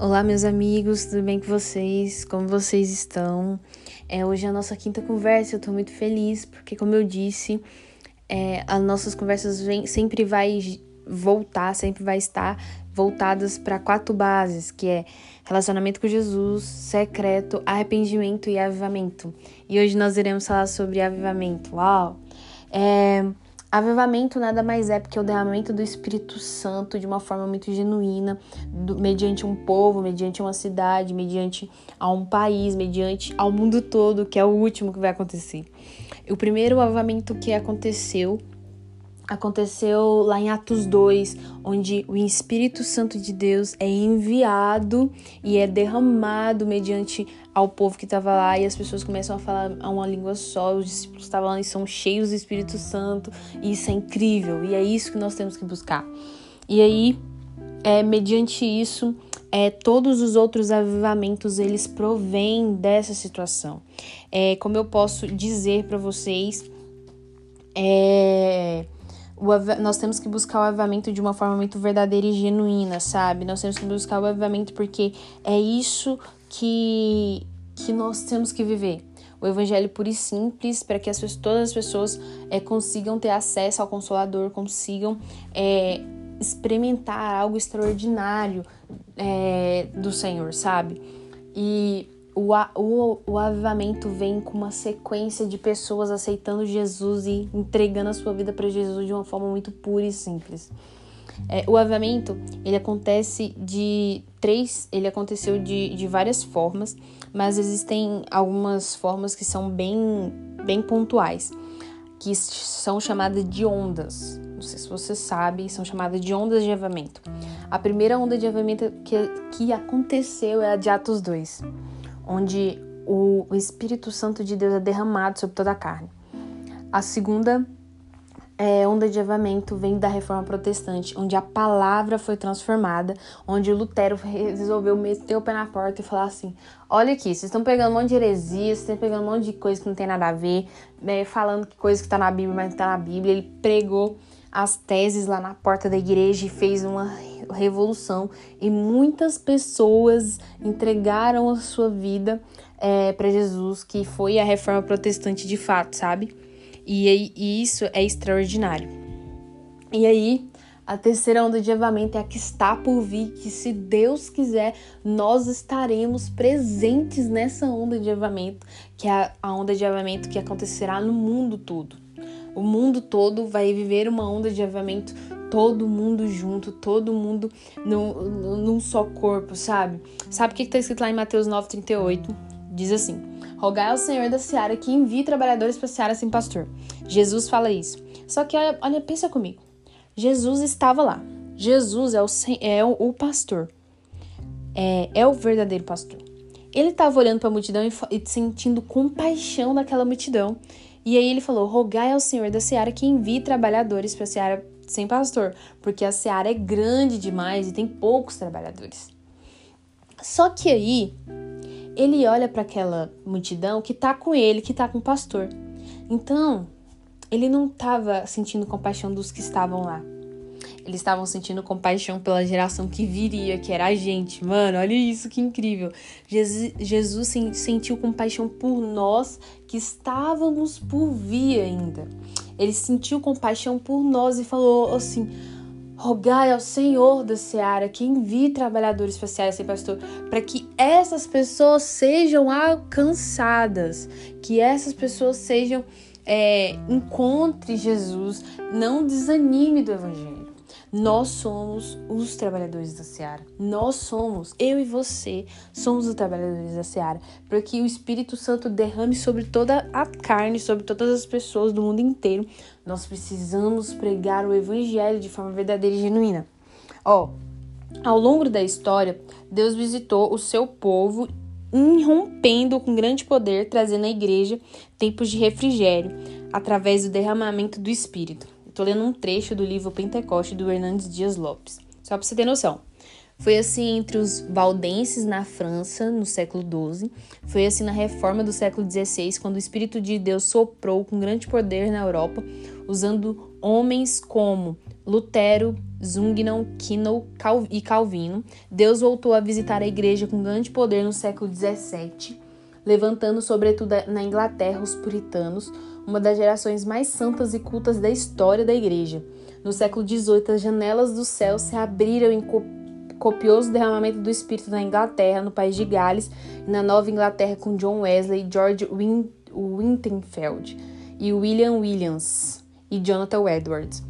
Olá, meus amigos, tudo bem com vocês? Como vocês estão? É, hoje é a nossa quinta conversa, eu tô muito feliz, porque como eu disse, é, as nossas conversas vem, sempre vai voltar, sempre vai estar voltadas para quatro bases, que é relacionamento com Jesus, secreto, arrependimento e avivamento. E hoje nós iremos falar sobre avivamento. Uau! É, Avivamento nada mais é porque o derramamento do Espírito Santo de uma forma muito genuína, do, mediante um povo, mediante uma cidade, mediante a um país, mediante ao mundo todo, que é o último que vai acontecer. O primeiro avivamento que aconteceu aconteceu lá em Atos 2, onde o Espírito Santo de Deus é enviado e é derramado mediante ao povo que estava lá e as pessoas começam a falar uma língua só, os discípulos estavam lá e são cheios do Espírito Santo, e isso é incrível, e é isso que nós temos que buscar. E aí, é, mediante isso, é, todos os outros avivamentos eles provêm dessa situação. É, como eu posso dizer para vocês, é, nós temos que buscar o avivamento de uma forma muito verdadeira e genuína, sabe? Nós temos que buscar o avivamento porque é isso que, que nós temos que viver. O evangelho puro e simples para que as, todas as pessoas é, consigam ter acesso ao Consolador, consigam é, experimentar algo extraordinário é, do Senhor, sabe? E o, o, o avivamento vem com uma sequência de pessoas aceitando Jesus e entregando a sua vida para Jesus de uma forma muito pura e simples. É, o avivamento ele acontece de três, ele aconteceu de, de várias formas, mas existem algumas formas que são bem, bem pontuais, que são chamadas de ondas. Não sei se você sabe, são chamadas de ondas de avivamento. A primeira onda de avivamento que, que aconteceu é a de Atos 2 onde o Espírito Santo de Deus é derramado sobre toda a carne. A segunda é, onda de avamento vem da reforma protestante, onde a palavra foi transformada, onde Lutero resolveu meter o pé na porta e falar assim: olha aqui, vocês estão pegando um monte de heresias, vocês estão pegando um monte de coisa que não tem nada a ver, né, falando que coisa que está na Bíblia, mas não está na Bíblia. Ele pregou as teses lá na porta da igreja e fez uma revolução e muitas pessoas entregaram a sua vida é, para Jesus, que foi a reforma protestante de fato, sabe? E, e isso é extraordinário. E aí, a terceira onda de avamento é a que está por vir, que se Deus quiser, nós estaremos presentes nessa onda de avamento, que é a onda de avamento que acontecerá no mundo todo. O mundo todo vai viver uma onda de avivamento, todo mundo junto, todo mundo no, num só corpo, sabe? Sabe o que está escrito lá em Mateus 9,38? Diz assim: Rogai ao Senhor da Seara que envie trabalhadores para a Seara sem pastor. Jesus fala isso. Só que olha, olha, pensa comigo. Jesus estava lá. Jesus é o, é o pastor. É, é o verdadeiro pastor. Ele estava olhando para a multidão e, e sentindo compaixão daquela multidão e aí ele falou: Rogai ao Senhor da Seara que envie trabalhadores para a Seara sem pastor, porque a Seara é grande demais e tem poucos trabalhadores. Só que aí ele olha para aquela multidão que tá com ele, que tá com o pastor. Então, ele não estava sentindo compaixão dos que estavam lá. Eles estavam sentindo compaixão pela geração que viria, que era a gente. Mano, olha isso que incrível. Jesus, Jesus sentiu compaixão por nós que estávamos por vir ainda. Ele sentiu compaixão por nós e falou assim: Rogai ao Senhor da Seara que envie trabalhadores para a ser pastor, para que essas pessoas sejam alcançadas, que essas pessoas sejam. É, encontre Jesus, não desanime do Evangelho. Nós somos os trabalhadores da seara. Nós somos, eu e você, somos os trabalhadores da seara. Para que o Espírito Santo derrame sobre toda a carne, sobre todas as pessoas do mundo inteiro. Nós precisamos pregar o Evangelho de forma verdadeira e genuína. Ó, ao longo da história, Deus visitou o seu povo irrompendo com grande poder, trazendo à igreja tempos de refrigério através do derramamento do Espírito. Tô lendo um trecho do livro Pentecoste do Hernandes Dias Lopes. Só para você ter noção. Foi assim entre os valdenses na França, no século XII. Foi assim na reforma do século XVI, quando o Espírito de Deus soprou com grande poder na Europa, usando homens como Lutero, Zungnon, Kino e Calvino, Deus voltou a visitar a igreja com grande poder no século XVII, levantando sobretudo na Inglaterra os puritanos, uma das gerações mais santas e cultas da história da igreja. No século XVIII, as janelas do céu se abriram em copioso derramamento do Espírito na Inglaterra, no país de Gales, e na Nova Inglaterra com John Wesley, George Win Winterfeld e William Williams e Jonathan Edwards.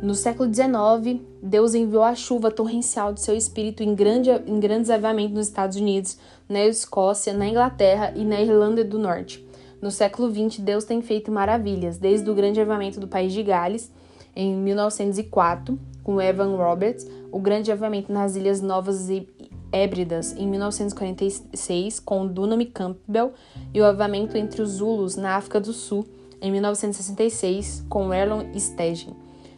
No século XIX, Deus enviou a chuva torrencial de seu espírito em, grande, em grandes avamentos nos Estados Unidos, na Escócia, na Inglaterra e na Irlanda do Norte. No século XX, Deus tem feito maravilhas, desde o grande avamento do país de Gales, em 1904, com Evan Roberts, o grande avamento nas Ilhas Novas e Hébridas, em 1946, com Dunham Campbell, e o avamento entre os Zulus, na África do Sul, em 1966, com Erlon Stegen.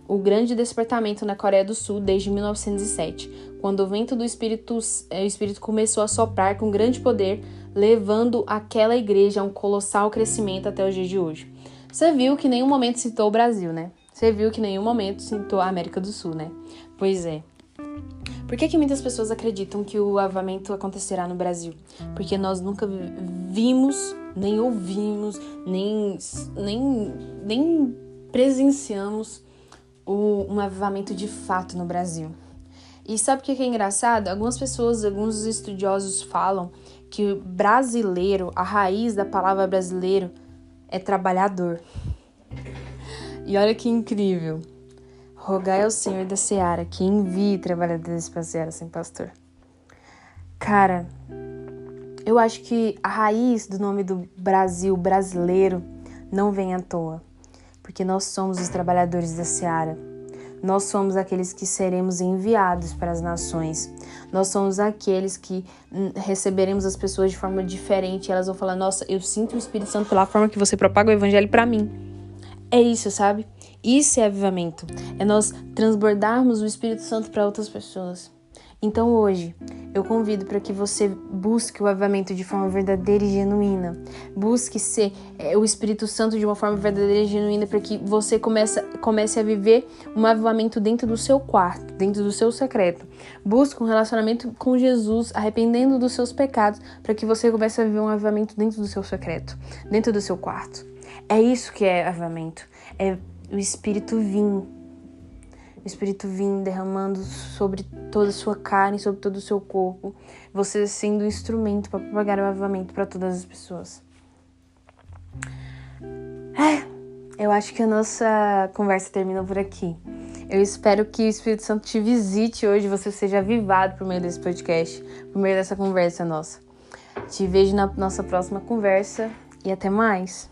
O grande despertamento na Coreia do Sul desde 1907, quando o vento do espírito, eh, o espírito começou a soprar com grande poder, levando aquela igreja a um colossal crescimento até os dias de hoje. Você viu que nenhum momento citou o Brasil, né? Você viu que nenhum momento citou a América do Sul, né? Pois é. Por que, que muitas pessoas acreditam que o avamento acontecerá no Brasil? Porque nós nunca vimos, nem ouvimos, nem, nem, nem presenciamos o, um avivamento de fato no Brasil. E sabe o que é engraçado? Algumas pessoas, alguns estudiosos falam que o brasileiro, a raiz da palavra brasileiro é trabalhador. E olha que incrível. Rogai ao Senhor da Seara que envie trabalhadores para a Seara sem pastor. Cara, eu acho que a raiz do nome do Brasil, brasileiro, não vem à toa porque nós somos os trabalhadores da seara. Nós somos aqueles que seremos enviados para as nações. Nós somos aqueles que hum, receberemos as pessoas de forma diferente. Elas vão falar: Nossa, eu sinto o Espírito Santo pela forma que você propaga o Evangelho para mim. É isso, sabe? Isso é avivamento. É nós transbordarmos o Espírito Santo para outras pessoas. Então hoje eu convido para que você busque o avivamento de forma verdadeira e genuína. Busque ser é, o Espírito Santo de uma forma verdadeira e genuína para que você comece, comece a viver um avivamento dentro do seu quarto, dentro do seu secreto. Busque um relacionamento com Jesus, arrependendo dos seus pecados, para que você comece a viver um avivamento dentro do seu secreto, dentro do seu quarto. É isso que é avivamento. É o Espírito vir o Espírito vindo derramando sobre toda a sua carne, sobre todo o seu corpo, você sendo um instrumento para propagar o avivamento para todas as pessoas. É, eu acho que a nossa conversa termina por aqui. Eu espero que o Espírito Santo te visite hoje, você seja avivado por meio desse podcast, por meio dessa conversa nossa. Te vejo na nossa próxima conversa e até mais.